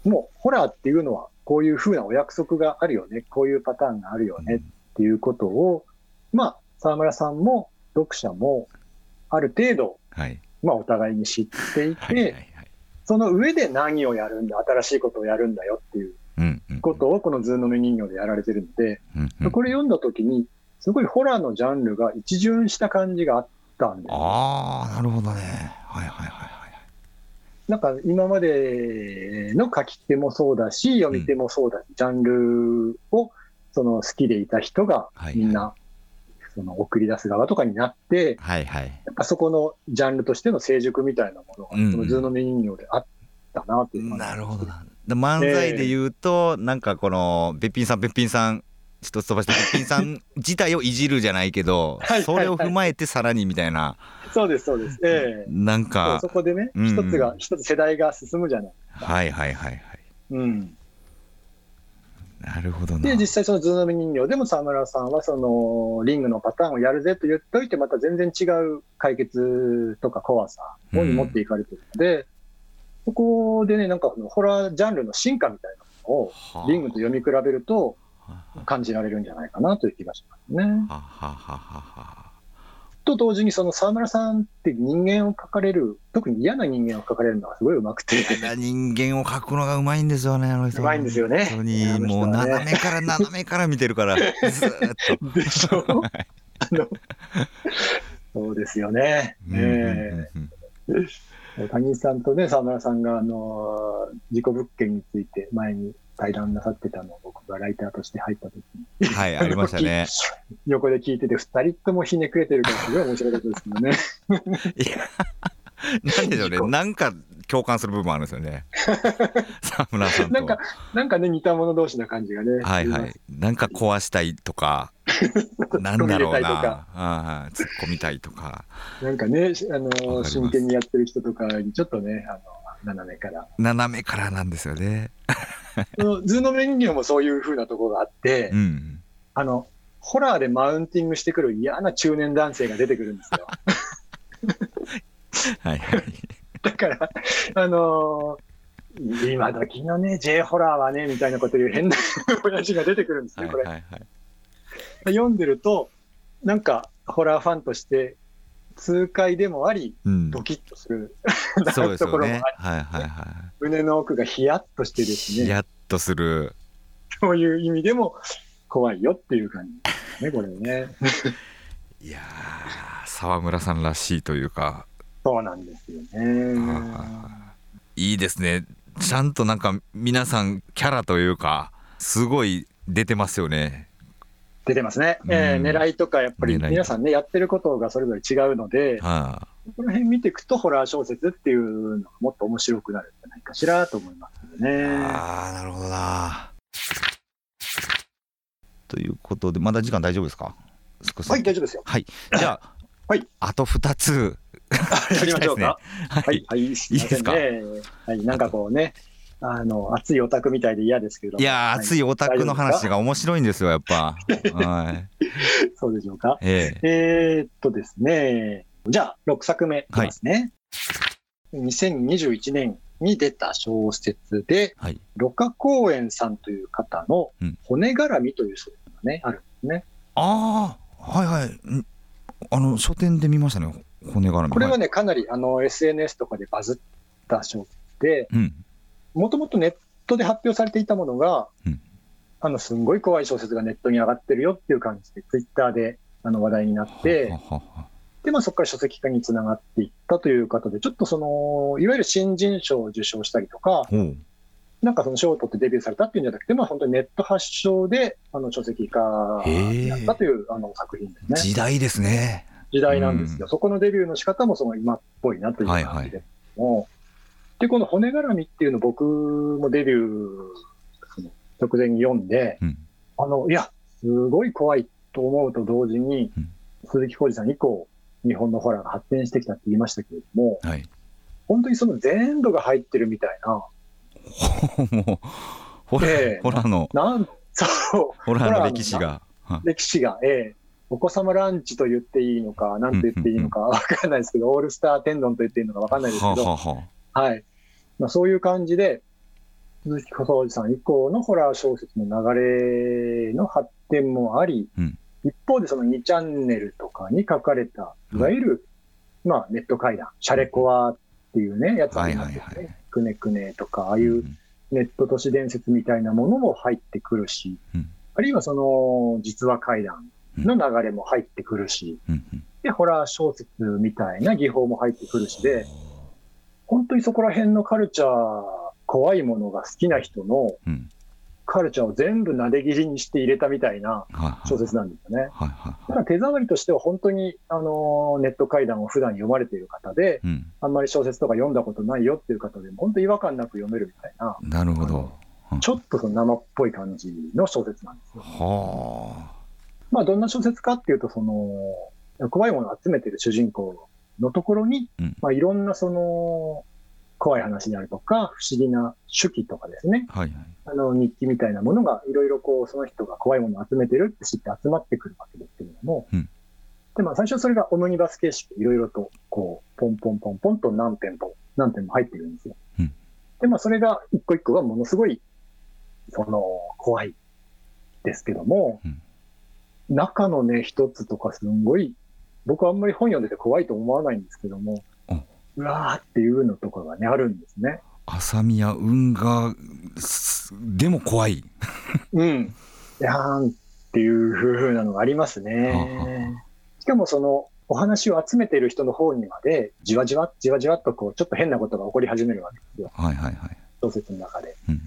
もうホラーっていうのはこういう風なお約束があるよね、こういうパターンがあるよあねっていうことを、まあ、澤村さんも読者もある程度、はい。まあお互いに知っていて、はいはいはいその上で何をやるんだ、新しいことをやるんだよっていうことをこのずうのめ人形でやられてるので、これ読んだ時に、すごいホラーのジャンルが一巡した感じがあったんです。よ。ああなるほどね。はいはいはいはいなんか今までの書き手もそうだし、読み手もそうだし、ジャンルをその好きでいた人がはい。みんな、その送り出す側とかになって、はいはい。やっぱそこのジャンルとしての成熟みたいなものが、うんうん。この人形であったなっていうなるほどなで漫才で言うと、なんかこのべっぴんさんべっぴんさん一つ飛ばしてべっぴんさん自体をいじるじゃないけどそれを踏まえてさらにみたいな。そうです、そうです。ええ。なんかそこでね、うん一つが、一つ世代が進むじゃない。はいはいはいはい。うん。なるほどな。で、実際そのずうのめ人形。でも澤村さんはそのリングのパターンをやるぜと言っといて、また全然違う解決とか怖さをに持っていかれてるので、そこでね、なんかホラージャンルの進化みたいなものをはあ。リングと読み比べるとはあ。感じられるんじゃないかなという気がしますね。はははははと同時にその澤村さんって人間を描かれる、特に嫌な人間を描かれるのがすごい上手くて。嫌な人間を描くのがうまいんですよね、あの人。うまいんですよね。本当に、もう斜めから斜めから見てるから、ずーっと。でしょ？あのそうですよね。ええ谷井さんとね、沢村さんが、あの、事故物件について前に対談なさってたのを僕がライターとして入った時に、はい、ありましたね。横で聞いてて、二人ともひねくれてるからすごい面白かったですよね。いや、なんでしょうね、なんか共感する部分あるんですよね。澤村さんと。なんか、なんかね、似た者同士な感じがね。はいはい。なんか壊したいとか、なんだろうな。突っ込みたいとかなんかね、あの、真剣にやってる人とかにちょっとね、あの、斜めから。斜めからなんですよね。そのずうの人形もそういう風なところがあって、うん。あの、ホラーでマウンティングしてくる嫌な中年男性が出てくるんですよ。はいはい。だから、あのー今時のね、J ホラーはね、みたいなこと言う変な親父が出てくるんですはいね、これ。はいはい。読んでると、なんか、ホラーファンとして、痛快でもあり、うんド。キッとする そうです ところもよねあ。はいはいは胸の奥がヒヤッとしてですい。ね、やっとする。そういう意味でも怖いよっていう感じですね、これね。いやー、沢村さんらしいというか、そうなんですよね。あいいですね。ちゃんとなんか皆さんキャラというか、すごい出てますよね。出てますね。えーうん狙いとか、やっぱり皆さんね、やってることがそれぞれ違うので、はこの辺見ていくと、ホラー小説っていうのがもっと面白くなるんじゃないかしらと思います。ね。ああ、なるほどな。ということで、まだ時間大丈夫ですか？はい、大丈夫ですよ。はい。じゃあ、はいあと2つ。やりましょうか。ははい、。はい、すいませんね。いいはい、なんかこうね、あの、熱いオタクみたいで嫌ですけども。いやー、熱いオタクの話が。が面白いんですよ、やっぱ。はい。そうでしょうか？えええーっとですね、じゃあ、6作目いきますね。2021年に出た小説で、はい。六花公園さんという方のうん骨絡みという小説がね、あるんですね。ああ、はいはい。んあの、書店で見ましたね、骨絡み。これはね、かなりあの SNS とかでバズった小説で、うん。もともとネットで発表されていたものが、うんあの、すんごい怖い小説がネットに上がってるよっていう感じで、ツイッターであの話題になっては、ははで、まあそこから書籍化につながっていったという方で、ちょっとその、いわゆる新人賞を受賞したりとか、ほう。なんかその賞を取ってデビューされたっていうんじゃなくて、まあ本当にネット発祥で、あの書籍化になったというあの作品ですね。時代ですね。時代なんですよ。そこのデビューの仕方もその今っぽいなというはいはい感じで。もで、この骨絡みっていうの僕もデビュー直前に読んで、うん。あの、いや、すごい怖いと思うと同時に、うん鈴木浩二さん以降、日本のホラーが発展してきたって言いましたけれども、はい。本当にその全部が入ってるみたいな、ほ もう、ホラええホラーの、なん、そう、ホラーの歴史が。はい歴史が、ええお子様ランチと言っていいのか、なんて言っていいのかわかんないですけど、オールスター天丼と言っていいのかわかんないですけど、ははははい。まあ、そういう感じで、鈴木小路さん以降のホラー小説の流れの発展もあり、うん。一方でその2チャンネルとかに書かれた、いわゆる、まあネット会談、シャレコアっていうね、やつありますよね。くねくねとか、ああいうネット都市伝説みたいなものも入ってくるし、うん。あるいはその実話怪談の流れも入ってくるし、うんうん。で、ホラー小説みたいな技法も入ってくるしで、本当にそこら辺のカルチャー、怖いものが好きな人のうんカルチャーを全部なで切りにして入れたみたいな小説なんですよね。ただ手触りとしては本当に、あのネット怪談を普段読まれている方で、い。うん。あんまり小説とか読んだことないよっていう方でも、本当違和感なく読めるみたいな、なるほど。ちょっとその生っぽい感じの小説なんですよ。はまあ、どんな小説かっていうと、その、怖いものを集めてる主人公のところに、うんまあ、いろんなその、怖い話であるとか、不思議な手記とかですね、あ。はいはい。あの、日記みたいなものが、いろいろこう、その人が怖いものを集めてるって知って集まってくるわけですけれども、うんで、まあ、最初それがオムニバス形式でいろいろと、こう、ポンポンポンポンと何点も、何点も入ってるんですよ。うんで、まあ、それが一個一個がものすごい、その、怖いですけども、うん中のね、一つとかすんごい僕はあんまり本読んでて怖いと思わないんですけども、うわーっていうのとかがね、あるんですね。浅宮運河でも怖い。うん。やーんっていうふうなのがありますね。しかもその、お話を集めている人の方にまで、じわじわ、じわじわっとこう、ちょっと変なことが起こり始めるわけですよ。はいはいはい。小説の中で。うん、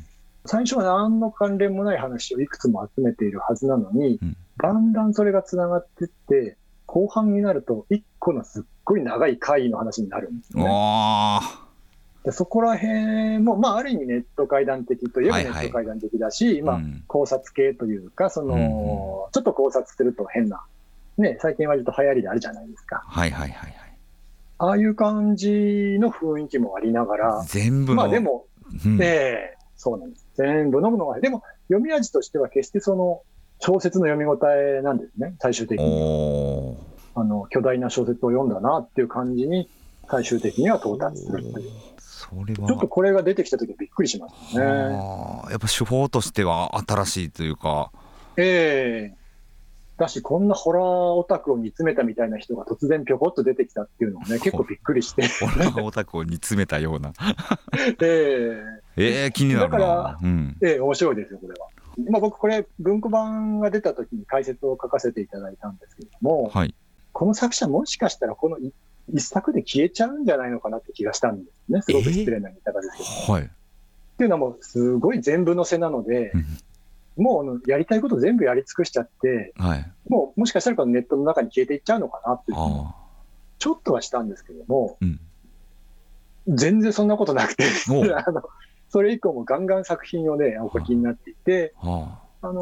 最初は何の関連もない話をいくつも集めているはずなのに、うん、だんだんそれが繋がっていって、後半になると、一個のすっごい長い回の話になるんですよね。でそこら辺も、まあ、ある意味ネット会談的といえばネット会談的だし、はいはい、まあ、考察系というか、その、うん、ちょっと考察すると変なね、最近割と流行りであるじゃないですか。はいはいはいはい。ああいう感じの雰囲気もありながら、全部まあでも、うん、ええそうなんです。全部のものが、でも読み味としては決してその小説の読み応えなんですね、最終的に。あの、巨大な小説を読んだなっていう感じに、最終的には到達するという。それはちょっとこれが出てきた時はびっくりしますね。やっぱ手法としては新しいというか。ええだし、こんなホラーオタクを煮詰めたみたいな人が突然ぴょこっと出てきたっていうのもね、結構びっくりして。ホラーオタクを煮詰めたような。ええ えー、気になるな。だから、うん、ええ面白いですよ、これは。まあ、僕、これ、文庫版が出た時に解説を書かせていただいたんですけれども、はい、この作者、もしかしたらこの一作で消えちゃうんじゃないのかなって気がしたんですね。すごく失礼な言い方ですけど。えー、はい。っていうのはもう、すごい全部のせなので、もうやりたいこと全部やり尽くしちゃって、はい、もうもしかしたらこのネットの中に消えていっちゃうのかなっていうちょっとはしたんですけども、うん、全然そんなことなくて あの、それ以降もガンガン作品をね、お書きになっていて、あのー、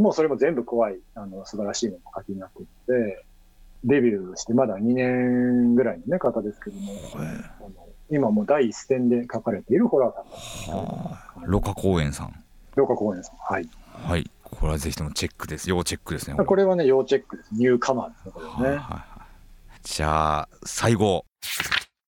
もうそれも全部怖い、あの素晴らしいものをお書きになっていて、デビューしてまだ2年ぐらいの、ね、方ですけども、今も第一線で書かれているホラーさん。ロカ公園さん。ロカ公園さん。はい。はい。これはぜひともチェックです。要チェックですね。これはね、要チェックです。ニューカマーですね、これね。はい、じゃあ、最後。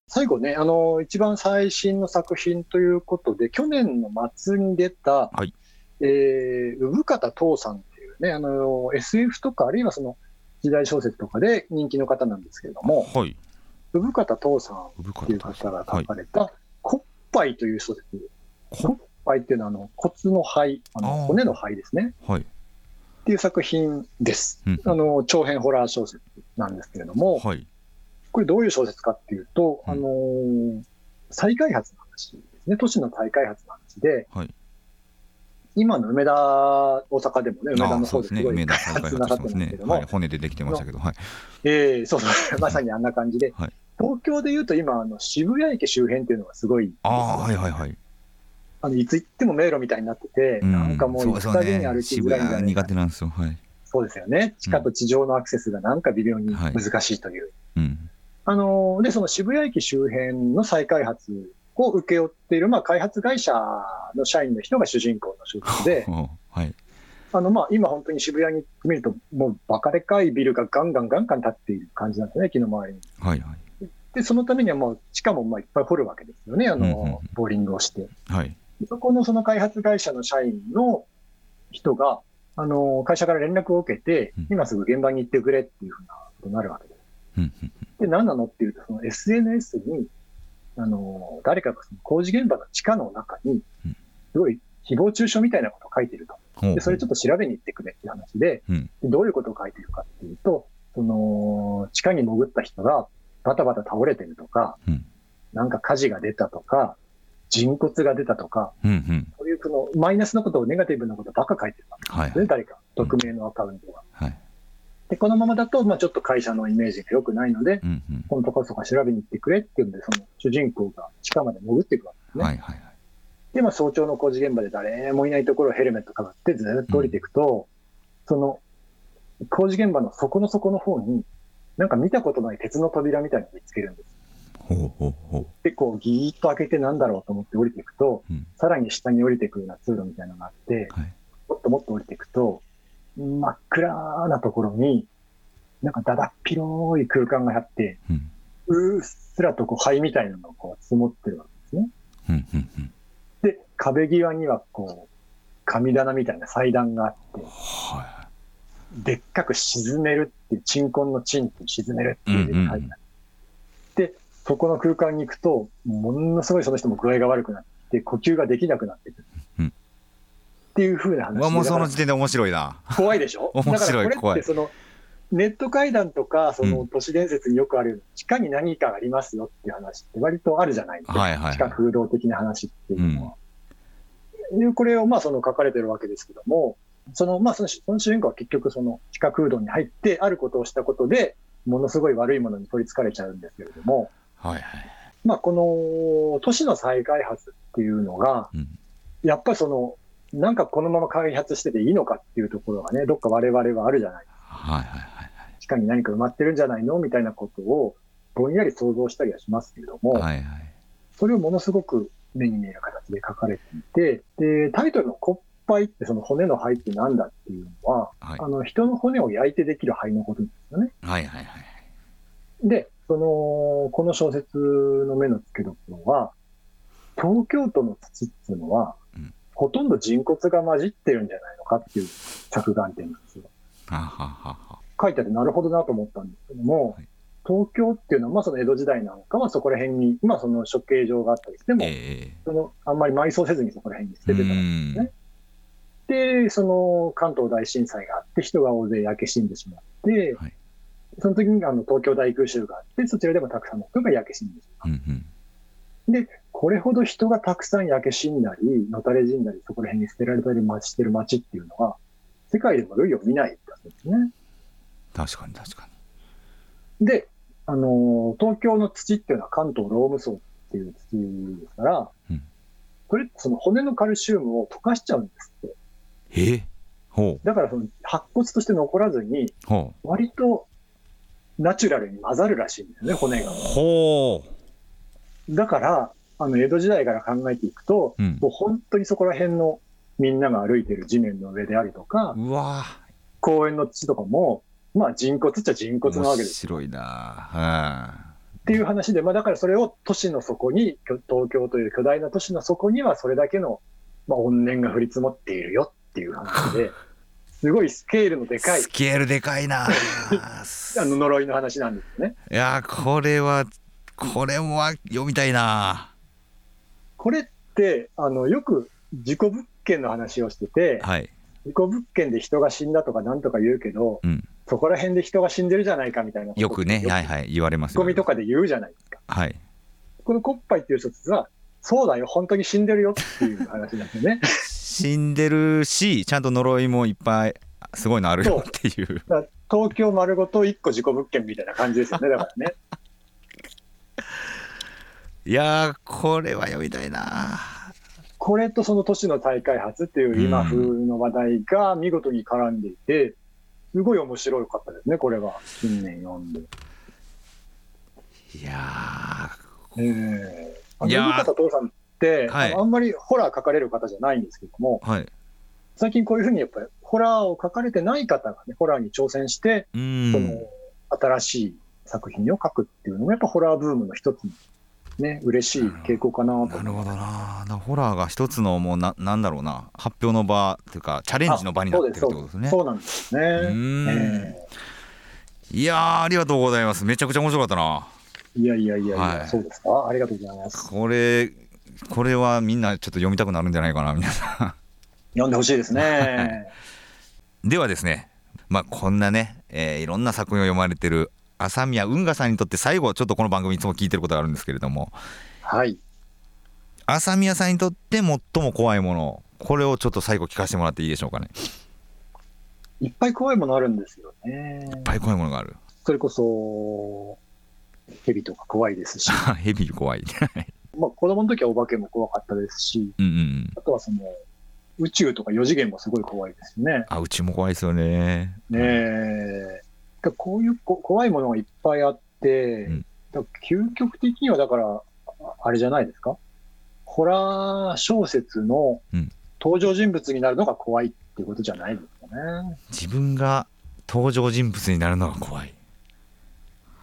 最後ね、あの、一番最新の作品ということで、去年の末に出た、はい、えー、産方父さんっていうね、あの、SF とか、あるいはその、時代小説とかで人気の方なんですけれども、はい。産方父さんっていう方が書かれた、コッパイという小説。コッ灰っていうのはあの骨の灰、あの骨の灰ですね。はい。っていう作品です。うん、あの長編ホラー小説なんですけれども、はい、これどういう小説かっていうと、うん、あのー、再開発の話ですね。都市の再開発の話で、はい、今の梅田、大阪でもね、梅田の方ですごい開発なさってますけども、はい、骨でできてましたけど、はい、えー、そうそう、まさにあんな感じで、はい、東京でいうと今、あの渋谷駅周辺っていうのがすごい、あはいはいはい。あのいつ行っても迷路みたいになってて、うん、なんかもう行くたびに歩きづらいみたいな、苦手なんですよ、はい、そうですよね、地下と地上のアクセスがなんか微妙に難しいという。はいうん、あので、その渋谷駅周辺の再開発を請け負っている、まあ、開発会社の社員の人が主人公の小説で、はい、あのまあ今、本当に渋谷に見ると、もうバカでかいビルがガンガンガンガン建っている感じなんですね、駅の周りに。はいはい、でそのためにはもう地下もまあいっぱい掘るわけですよね、あの、ボーリングをして。はいそこのその開発会社の社員の人が、あの、会社から連絡を受けて、今すぐ現場に行ってくれっていうふうなことになるわけです。で、何なのっていうと、その SNS に、あの、誰かがその工事現場の地下の中に、すごい誹謗中傷みたいなことを書いてると。で、それちょっと調べに行ってくれっていう話で、でどういうことを書いてるかっていうと、その、地下に潜った人がバタバタ倒れてるとか、なんか火事が出たとか、人骨が出たとか、うんうん、そういうそのマイナスのことをネガティブなことばっか書いてるわけですね、はいはい、誰か、匿名のアカウントが。うんはい、でこのままだと、まあ、ちょっと会社のイメージが良くないので、うんうん、本当こそか調べに行ってくれっていうんで、その主人公が地下まで潜っていくわけですね。はいはいはい、で、まあ、早朝の工事現場で誰もいないところをヘルメットかぶってずっと降りていくと、うん、その工事現場の底の底の方に、なんか見たことない鉄の扉みたいに見つけるんです。ほうほうほう。で、こう、ぎーっと開けてなんだろうと思って降りていくと、うん、さらに下に降りていくような通路みたいなのがあって、はい、もっともっと降りていくと、真っ暗なところに、なんかだだっ広い空間があって、うん、うっすらとこう灰みたいなのがこう積もってるわけですね。うんうんうん、で、壁際にはこう、神棚みたいな祭壇があって、はい、でっかく沈めるっていう、鎮魂の鎮って沈めるっていう字が書いてある。で、そこの空間に行くと、ものすごいその人も具合が悪くなって、呼吸ができなくなってくる。うんっていう風な話もうその時点で面白いな。怖いでしょ？面白い怖い。ネット会談とか、その都市伝説によくある、地下に何かありますよっていう話って割とあるじゃないですか。はいはい地下空洞的な話っていうのは。でこれをまあその書かれてるわけですけども、そのまあそのその主人公は結局その地下空洞に入ってあることをしたことで、ものすごい悪いものに取り憑かれちゃうんですけれども、はいはい。まあこの都市の再開発っていうのが、うん。やっぱりその、なんかこのまま開発してていいのかっていうところがね、どっか我々はあるじゃない。はいはいはい地下に何か埋まってるんじゃないのみたいなことをぼんやり想像したりはしますけれども、はいはいそれをものすごく目に見える形で書かれていて、で、タイトルの骨灰ってその骨の灰ってなんだっていうのは、はいあの人の骨を焼いてできる灰のことですよね。はいはいはいで、その、この小説の目の付けどころは、東京都の土っていうのは、うんほとんど人骨が混じってるんじゃないのかっていう着眼点なんですよ。書いてあってなるほどなと思ったんですけども、はい東京っていうのは、まあその江戸時代なんかはそこら辺に、まあその処刑場があったりしても、えそのあんまり埋葬せずにそこら辺に捨えててたんですね。で、その関東大震災があって人が大勢焼け死んでしまって、はいその時にあの東京大空襲があって、そちらでもたくさんの人が焼け死んでしまう。うんうんこれほど人がたくさん焼け死んだり、のたれ死んだり、そこら辺に捨てられたりしてる街っていうのは、世界でも類を見ないんだそうですね。確かに確かで、あのー東京の土っていうのは関東ローム層っていう土ですから、うんこれその骨のカルシウムを溶かしちゃうんですって。にえ？えほうだからその白骨として残らずに、ほ割とナチュラルに混ざるらしいんですよね、骨うが。ほだから、あの、江戸時代から考えていくと、ううん。もう本当にそこら辺のみんなが歩いてる地面の上であるとか、うわ。公園の土とかも、まあ人骨っちゃ人骨なわけ面です。白いな。っていう話で、まあだからそれを都市の底に、東京という巨大な都市の底にはそれだけの、まあ、怨念が降り積もっているよっていう話で、すごいスケールのでうんかい。スケールでかいな。あの呪いの話なんですよね。いやーこれはこれは読みたいなこれって、あの、よく事故物件の話をしてて、はい事故物件で人が死んだとかなんとか言うけど、うんそこら辺で人が死んでるじゃないかみたいなよくねはいい。はい言われますゴミとかで言うじゃないですか。はいこのコッパイっていう小説は、そうだよ、本当に死んでるよっていう話なんですよね。死んでるしちゃんと呪いもいっぱいすごいのあるよっていう東京丸ごと一個事故物件みたいな感じですよね、だからね。いやーこれは読みたいな。これとその都市の再開発っていう今風の話題が見事に絡んでいて、すごい面白かったですね、これは。近年読んで。いやええあの、方父さんって、はい。あんまりホラー書かれる方じゃないんですけども、ーはい。最近こういうふうにやっぱりホラーを書かれてない方がね、ホラーに挑戦して、そのん新しい作品を書くっていうのもやっぱホラーブームの一つのね、嬉しい傾向かなと。なるほどな。なホラーが一つのもうななんだろうな。発表の場というかチャレンジの場になってるってことですね。そうなんですね。うーん。えいやーありがとうございます。めちゃくちゃ面白かったな。えいやいやいやいや、はい。そうですか？ありがとうございます。これこれはみんなちょっと読みたくなるんじゃないかな皆さ読んでほしいですね。ん ではですねまあこんなね、えーいろんな作品を読まれてる朝宮運河さんにとって最後ちょっとこの番組いつも聞いてることがあるんですけれどもはい。朝宮さんにとって最も怖いものこれをちょっと最後聞かせてもらっていいでしょうかねいっぱい怖いものあるんですよね。いっぱい怖いものがあるそれこそ、蛇とか怖いですし、ヘビー怖い まあ子供の時はお化けも怖かったですし、うんうんあとはその、宇宙とか4次元もすごい怖いですよね。あうちも怖いですよねねえ。だからこういうこ怖いものがいっぱいあって、うんだ究極的にはだから、ああれじゃないですか？ホラー小説のうん登場人物になるのが怖いっていうことじゃないですかね。自分が登場人物になるのが怖い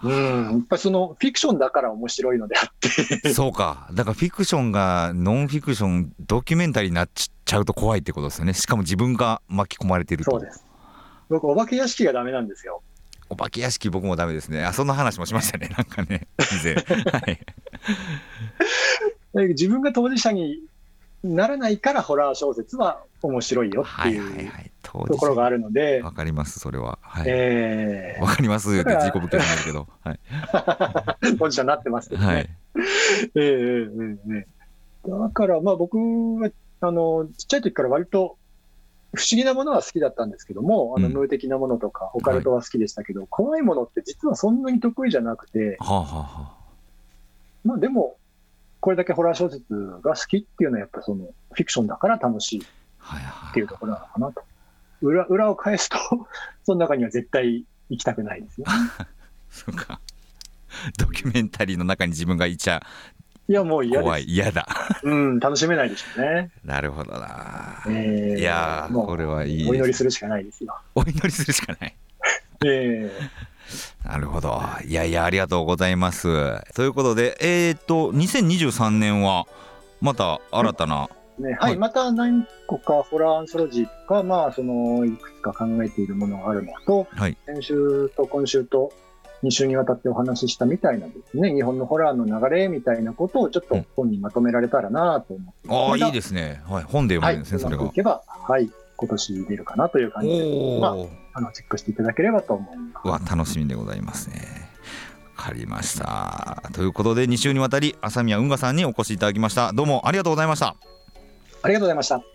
うん。やっぱりそのフィクションだから面白いのであって。そうかだからフィクションがノンフィクションドキュメンタリーになっちゃうと怖いってことですよねしかも自分が巻き込まれてるとそうです。僕、お化け屋敷がダメなんですよ。お化け屋敷僕もダメですね。あ、そんな話もしましたね。なんかね、以前。はい。自分が当事者にならないからホラー小説は面白いよっていうところがあるので。わかります、それは。はい。えー、わかりますって自己物件なんだけど。はい。当事者になってますけどね。はい。えー、えー、えー、だからまあ僕は、あの、ちっちゃい時から割と不思議なものは好きだったんですけども、あの無的なものとか、オカルトは好きでしたけど、はい、怖いものって実はそんなに得意じゃなくて、はあはあ、まあでも、これだけホラー小説が好きっていうのは、やっぱそのフィクションだから楽しいっていうところなのかなと。裏裏を返すとその中には絶対行きたくないですよ、そうか。ドキュメンタリーの中に自分がいちゃいや、もう嫌怖い、嫌だ。うん、楽しめないでしょうね。なるほどな。えー、いやこれはいい。お祈りするしかないですよ。お祈りするしかない。えー、なるほど。いやいや、ありがとうございます。ということで、えー、っと、2023年は、また新たな、ね、はい、はい、また何個かホラーアンソロジーとか、まあ、そのいくつか考えているものがあるのと、はい、先週と今週と2週にわたってお話ししたみたいなですね、日本のホラーの流れみたいなことをちょっと本にまとめられたらなと思って、うん、ああ、いいですね。はい、本で読めるんですね、はい、それが。いけば、はい、今年出るかなという感じで、まあ、あのチェックしていただければと思います。わ、楽しみでございますね。わかりました。ということで、2週にわたり、朝宮運河さんにお越しいただきました。どうもありがとうございました。ありがとうございました。